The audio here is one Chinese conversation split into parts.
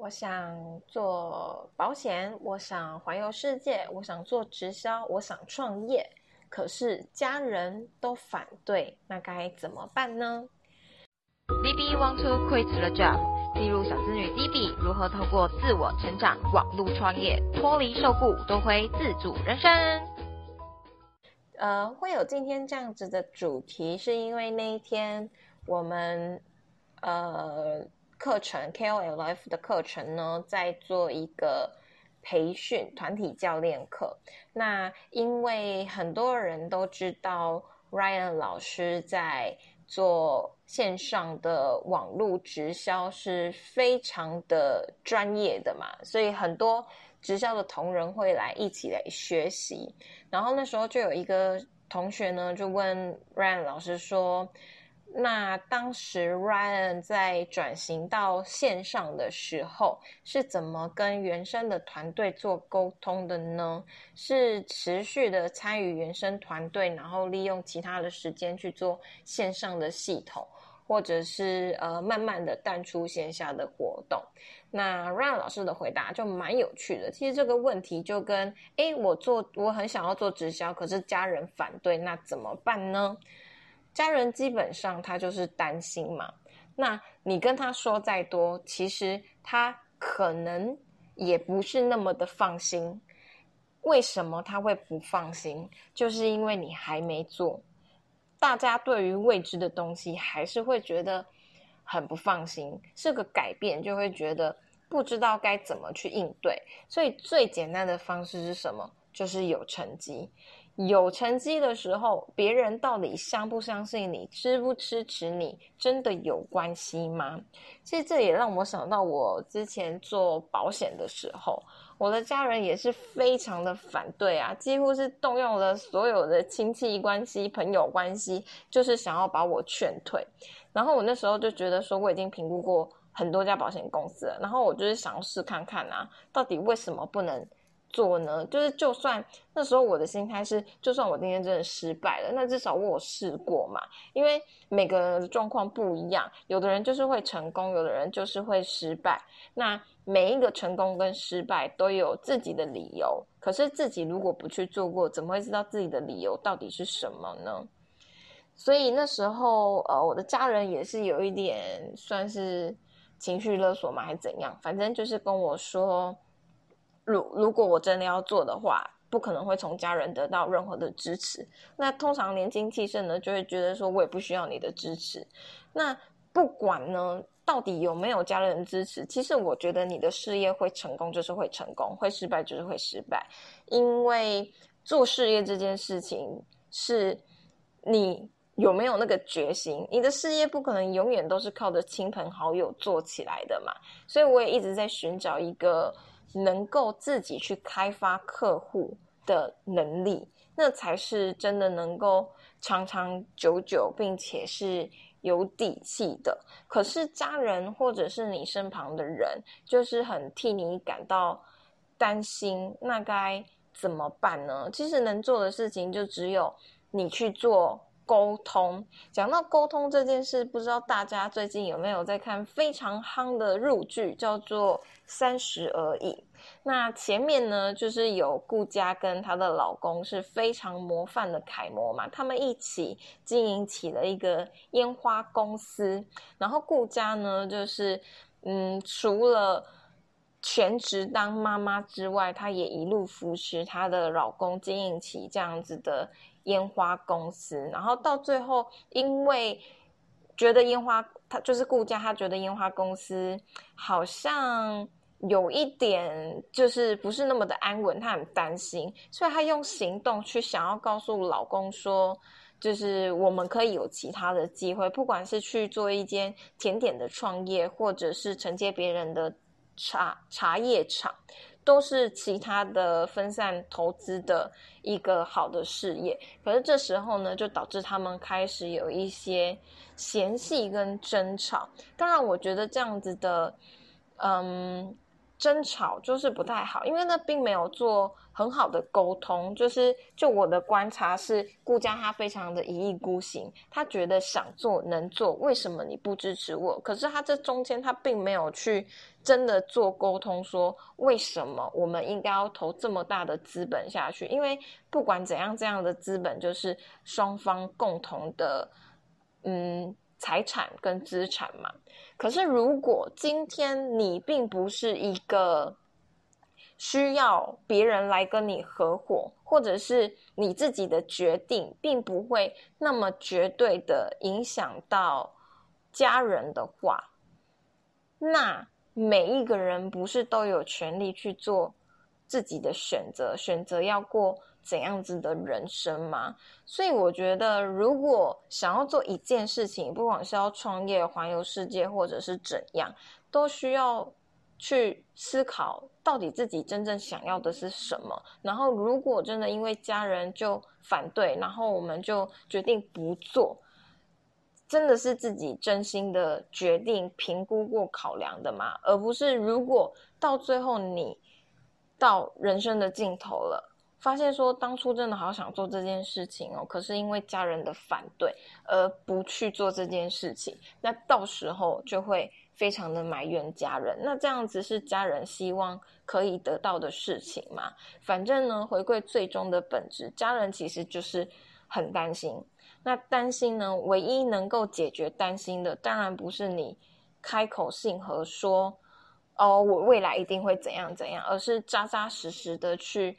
我想做保险，我想环游世界，我想做直销，我想创业，可是家人都反对，那该怎么办呢？DB want to quit the job？记录小资女 DB 如何透过自我成长、网络创业，脱离受雇，夺回自主人生。呃，会有今天这样子的主题，是因为那一天我们呃。课程 KOLF 的课程呢，在做一个培训团体教练课。那因为很多人都知道 Ryan 老师在做线上的网络直销是非常的专业的嘛，所以很多直销的同仁会来一起来学习。然后那时候就有一个同学呢，就问 Ryan 老师说。那当时 Ryan 在转型到线上的时候，是怎么跟原生的团队做沟通的呢？是持续的参与原生团队，然后利用其他的时间去做线上的系统，或者是呃慢慢的淡出线下的活动？那 Ryan 老师的回答就蛮有趣的。其实这个问题就跟哎，我做我很想要做直销，可是家人反对，那怎么办呢？家人基本上他就是担心嘛，那你跟他说再多，其实他可能也不是那么的放心。为什么他会不放心？就是因为你还没做，大家对于未知的东西还是会觉得很不放心。是个改变，就会觉得不知道该怎么去应对。所以最简单的方式是什么？就是有成绩。有成绩的时候，别人到底相不相信你，支不支持你，真的有关系吗？其实这也让我想到，我之前做保险的时候，我的家人也是非常的反对啊，几乎是动用了所有的亲戚关系、朋友关系，就是想要把我劝退。然后我那时候就觉得说，我已经评估过很多家保险公司了，然后我就是想要试看看啊，到底为什么不能？做呢，就是就算那时候我的心态是，就算我今天真的失败了，那至少我试过嘛。因为每个人状况不一样，有的人就是会成功，有的人就是会失败。那每一个成功跟失败都有自己的理由，可是自己如果不去做过，怎么会知道自己的理由到底是什么呢？所以那时候，呃，我的家人也是有一点算是情绪勒索嘛，还是怎样？反正就是跟我说。如如果我真的要做的话，不可能会从家人得到任何的支持。那通常年轻气盛呢，就会觉得说，我也不需要你的支持。那不管呢，到底有没有家人支持，其实我觉得你的事业会成功就是会成功，会失败就是会失败。因为做事业这件事情，是你有没有那个决心。你的事业不可能永远都是靠着亲朋好友做起来的嘛。所以我也一直在寻找一个。能够自己去开发客户的能力，那才是真的能够长长久久，并且是有底气的。可是家人或者是你身旁的人，就是很替你感到担心，那该怎么办呢？其实能做的事情就只有你去做。沟通，讲到沟通这件事，不知道大家最近有没有在看非常夯的入剧，叫做《三十而已》。那前面呢，就是有顾佳跟她的老公是非常模范的楷模嘛，他们一起经营起了一个烟花公司。然后顾佳呢，就是嗯，除了全职当妈妈之外，她也一路扶持她的老公经营起这样子的。烟花公司，然后到最后，因为觉得烟花，她就是顾家，她觉得烟花公司好像有一点就是不是那么的安稳，她很担心，所以她用行动去想要告诉老公说，就是我们可以有其他的机会，不管是去做一间甜点的创业，或者是承接别人的茶茶叶厂。都是其他的分散投资的一个好的事业，可是这时候呢，就导致他们开始有一些嫌隙跟争吵。当然，我觉得这样子的，嗯，争吵就是不太好，因为那并没有做很好的沟通。就是就我的观察是，顾家他非常的一意孤行，他觉得想做能做，为什么你不支持我？可是他这中间他并没有去真的做沟通，说为什么我们应该要投这么大的资本下去？因为不管怎样，这样的资本就是双方共同的，嗯。财产跟资产嘛，可是如果今天你并不是一个需要别人来跟你合伙，或者是你自己的决定并不会那么绝对的影响到家人的话，那每一个人不是都有权利去做自己的选择，选择要过。怎样子的人生吗？所以我觉得，如果想要做一件事情，不管是要创业、环游世界，或者是怎样，都需要去思考到底自己真正想要的是什么。然后，如果真的因为家人就反对，然后我们就决定不做，真的是自己真心的决定、评估过、考量的吗？而不是如果到最后你到人生的尽头了。发现说当初真的好想做这件事情哦，可是因为家人的反对而不去做这件事情，那到时候就会非常的埋怨家人。那这样子是家人希望可以得到的事情吗？反正呢，回归最终的本质，家人其实就是很担心。那担心呢，唯一能够解决担心的，当然不是你开口信和说哦，我未来一定会怎样怎样，而是扎扎实实的去。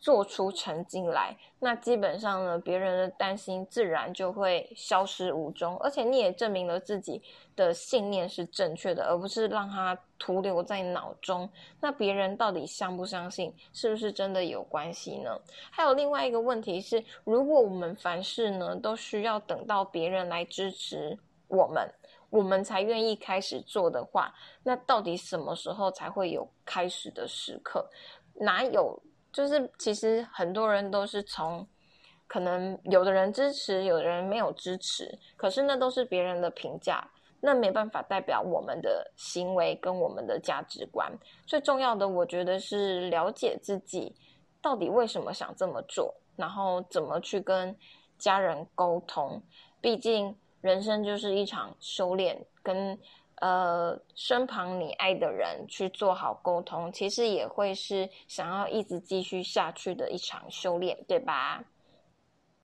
做出成绩来，那基本上呢，别人的担心自然就会消失无踪，而且你也证明了自己的信念是正确的，而不是让它徒留在脑中。那别人到底相不相信，是不是真的有关系呢？还有另外一个问题是，如果我们凡事呢都需要等到别人来支持我们，我们才愿意开始做的话，那到底什么时候才会有开始的时刻？哪有？就是其实很多人都是从，可能有的人支持，有的人没有支持，可是那都是别人的评价，那没办法代表我们的行为跟我们的价值观。最重要的，我觉得是了解自己到底为什么想这么做，然后怎么去跟家人沟通。毕竟人生就是一场修炼，跟。呃，身旁你爱的人去做好沟通，其实也会是想要一直继续下去的一场修炼，对吧？